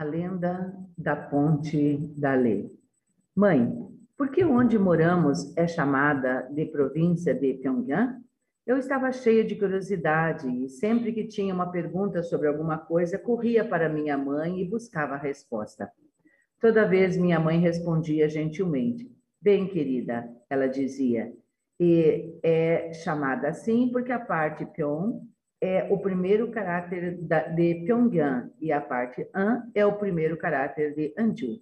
A lenda da ponte da lei. Mãe, por que onde moramos é chamada de província de Pyongyang? Eu estava cheia de curiosidade e sempre que tinha uma pergunta sobre alguma coisa, corria para minha mãe e buscava a resposta. Toda vez minha mãe respondia gentilmente: Bem, querida, ela dizia, e é chamada assim porque a parte Pyong é o primeiro caráter de Pyongyang e a parte An é o primeiro caráter de Anju.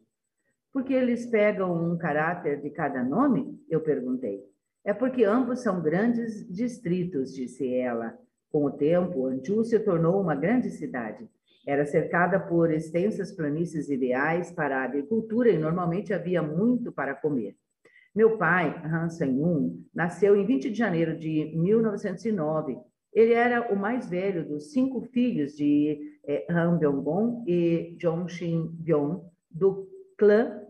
Por que eles pegam um caráter de cada nome? Eu perguntei. É porque ambos são grandes distritos, disse ela. Com o tempo, Anju se tornou uma grande cidade. Era cercada por extensas planícies ideais para a agricultura e normalmente havia muito para comer. Meu pai, Han Sang-un, nasceu em 20 de janeiro de 1909 ele era o mais velho dos cinco filhos de eh, Han Byung-gon e Jong Shin-byung, do clã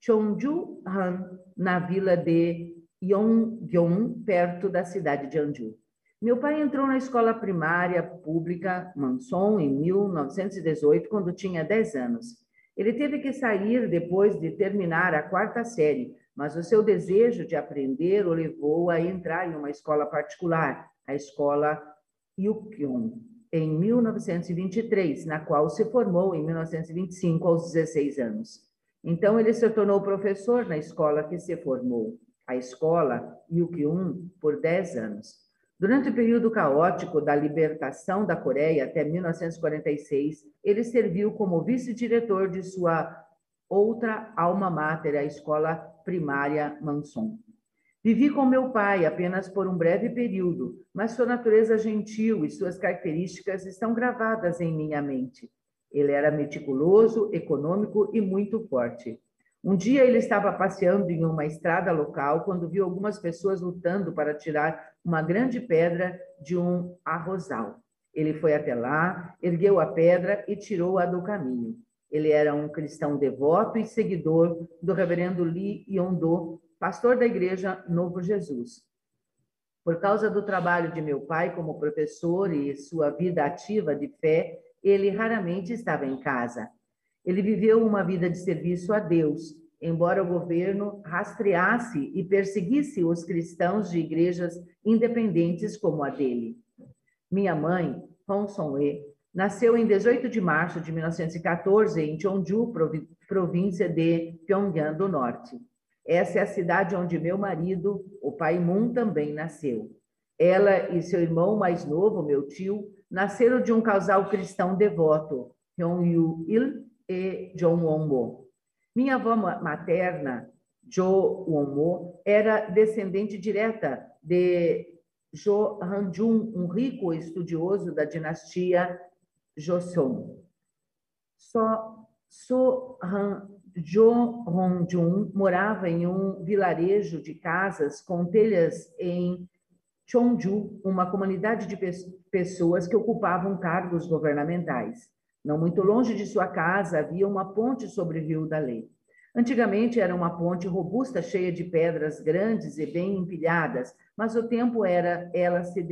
Cheonju Han, na vila de Yonggyeong, perto da cidade de Anju. Meu pai entrou na escola primária pública Manson em 1918, quando tinha 10 anos. Ele teve que sair depois de terminar a quarta série, mas o seu desejo de aprender o levou a entrar em uma escola particular, a escola Yukkyong, em 1923, na qual se formou em 1925, aos 16 anos. Então, ele se tornou professor na escola que se formou, a escola Yukkyong, por 10 anos. Durante o período caótico da libertação da Coreia até 1946, ele serviu como vice-diretor de sua outra alma mater, a escola primária Manson. Vivi com meu pai apenas por um breve período, mas sua natureza gentil e suas características estão gravadas em minha mente. Ele era meticuloso, econômico e muito forte. Um dia ele estava passeando em uma estrada local quando viu algumas pessoas lutando para tirar uma grande pedra de um arrozal. Ele foi até lá, ergueu a pedra e tirou-a do caminho. Ele era um cristão devoto e seguidor do reverendo Lee Yondo, pastor da igreja Novo Jesus. Por causa do trabalho de meu pai como professor e sua vida ativa de fé, ele raramente estava em casa. Ele viveu uma vida de serviço a Deus, embora o governo rastreasse e perseguisse os cristãos de igrejas independentes como a dele. Minha mãe, Hong Song-e, nasceu em 18 de março de 1914 em Cheongju, província de Pyongyang do Norte. Essa é a cidade onde meu marido, o pai Moon, também nasceu. Ela e seu irmão mais novo, meu tio, nasceram de um casal cristão devoto, Hyun Yu Il e John Won-mo. Minha avó materna, Jo Won-mo, era descendente direta de Jo Han-jun, um rico estudioso da dinastia Joseon. So, so Han Jo Hong-jun morava em um vilarejo de casas com telhas em Cheongju, uma comunidade de pessoas que ocupavam cargos governamentais. Não muito longe de sua casa havia uma ponte sobre o Rio da Lei. Antigamente era uma ponte robusta, cheia de pedras grandes e bem empilhadas, mas o tempo era ela se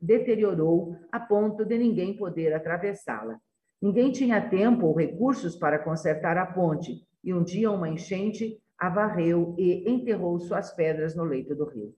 deteriorou a ponto de ninguém poder atravessá-la. Ninguém tinha tempo ou recursos para consertar a ponte, e um dia uma enchente a varreu e enterrou suas pedras no leito do rio.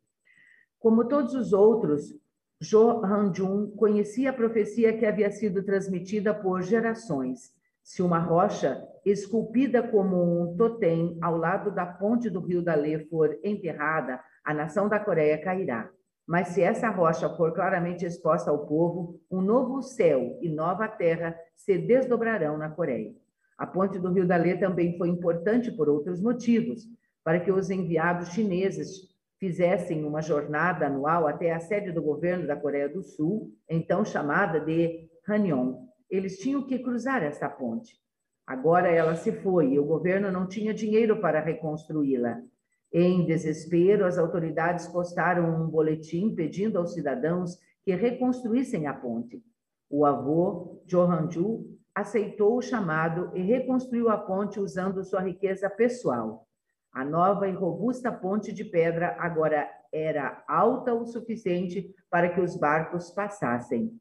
Como todos os outros, Jo Han-jun conhecia a profecia que havia sido transmitida por gerações. Se uma rocha esculpida como um totem ao lado da ponte do rio Dalê for enterrada, a nação da Coreia cairá. Mas se essa rocha for claramente exposta ao povo, um novo céu e nova terra se desdobrarão na Coreia. A ponte do Rio Dalê também foi importante por outros motivos, para que os enviados chineses fizessem uma jornada anual até a sede do governo da Coreia do Sul, então chamada de Hanyong. Eles tinham que cruzar essa ponte. Agora ela se foi e o governo não tinha dinheiro para reconstruí-la. Em desespero, as autoridades postaram um boletim pedindo aos cidadãos que reconstruíssem a ponte. O avô, Johanju, aceitou o chamado e reconstruiu a ponte usando sua riqueza pessoal. A nova e robusta ponte de pedra agora era alta o suficiente para que os barcos passassem.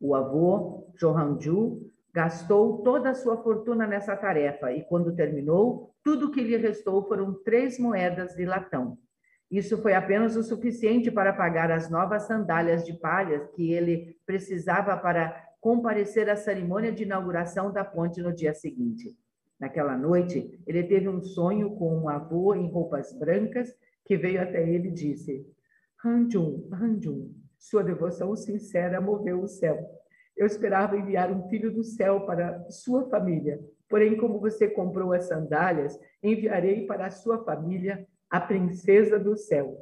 O avô, Johanju, Gastou toda a sua fortuna nessa tarefa e, quando terminou, tudo que lhe restou foram três moedas de latão. Isso foi apenas o suficiente para pagar as novas sandálias de palhas que ele precisava para comparecer à cerimônia de inauguração da ponte no dia seguinte. Naquela noite, ele teve um sonho com um avô em roupas brancas que veio até ele e disse: Hanjun, Hanjun, sua devoção sincera moveu o céu. Eu esperava enviar um filho do céu para sua família. Porém, como você comprou as sandálias, enviarei para a sua família a princesa do céu.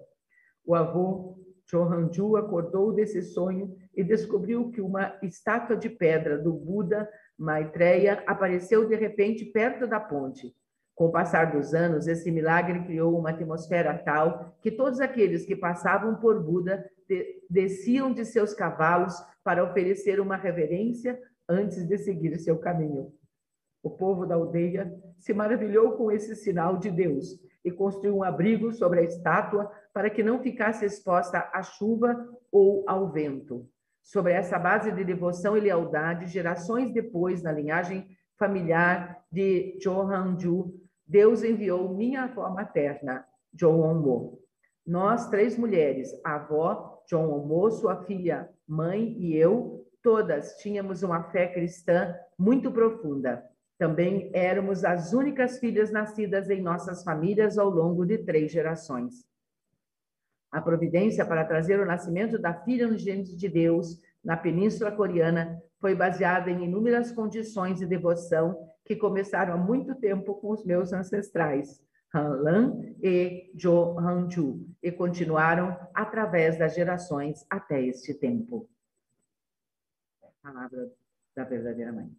O avô Chohanju acordou desse sonho e descobriu que uma estátua de pedra do Buda Maitreya apareceu de repente perto da ponte. Com o passar dos anos, esse milagre criou uma atmosfera tal que todos aqueles que passavam por Buda desciam de seus cavalos para oferecer uma reverência antes de seguir seu caminho. O povo da aldeia se maravilhou com esse sinal de Deus e construiu um abrigo sobre a estátua para que não ficasse exposta à chuva ou ao vento. Sobre essa base de devoção e lealdade, gerações depois, na linhagem familiar de Johanju, Deus enviou minha avó materna, Joonmo. Nós, três mulheres, a avó, Joonmo, sua filha, mãe e eu, todas tínhamos uma fé cristã muito profunda. Também éramos as únicas filhas nascidas em nossas famílias ao longo de três gerações. A providência para trazer o nascimento da filha unigênita de Deus na Península Coreana foi baseada em inúmeras condições de devoção que começaram há muito tempo com os meus ancestrais, Han e Jo Hanju, e continuaram através das gerações até este tempo. Palavra da verdadeira mãe.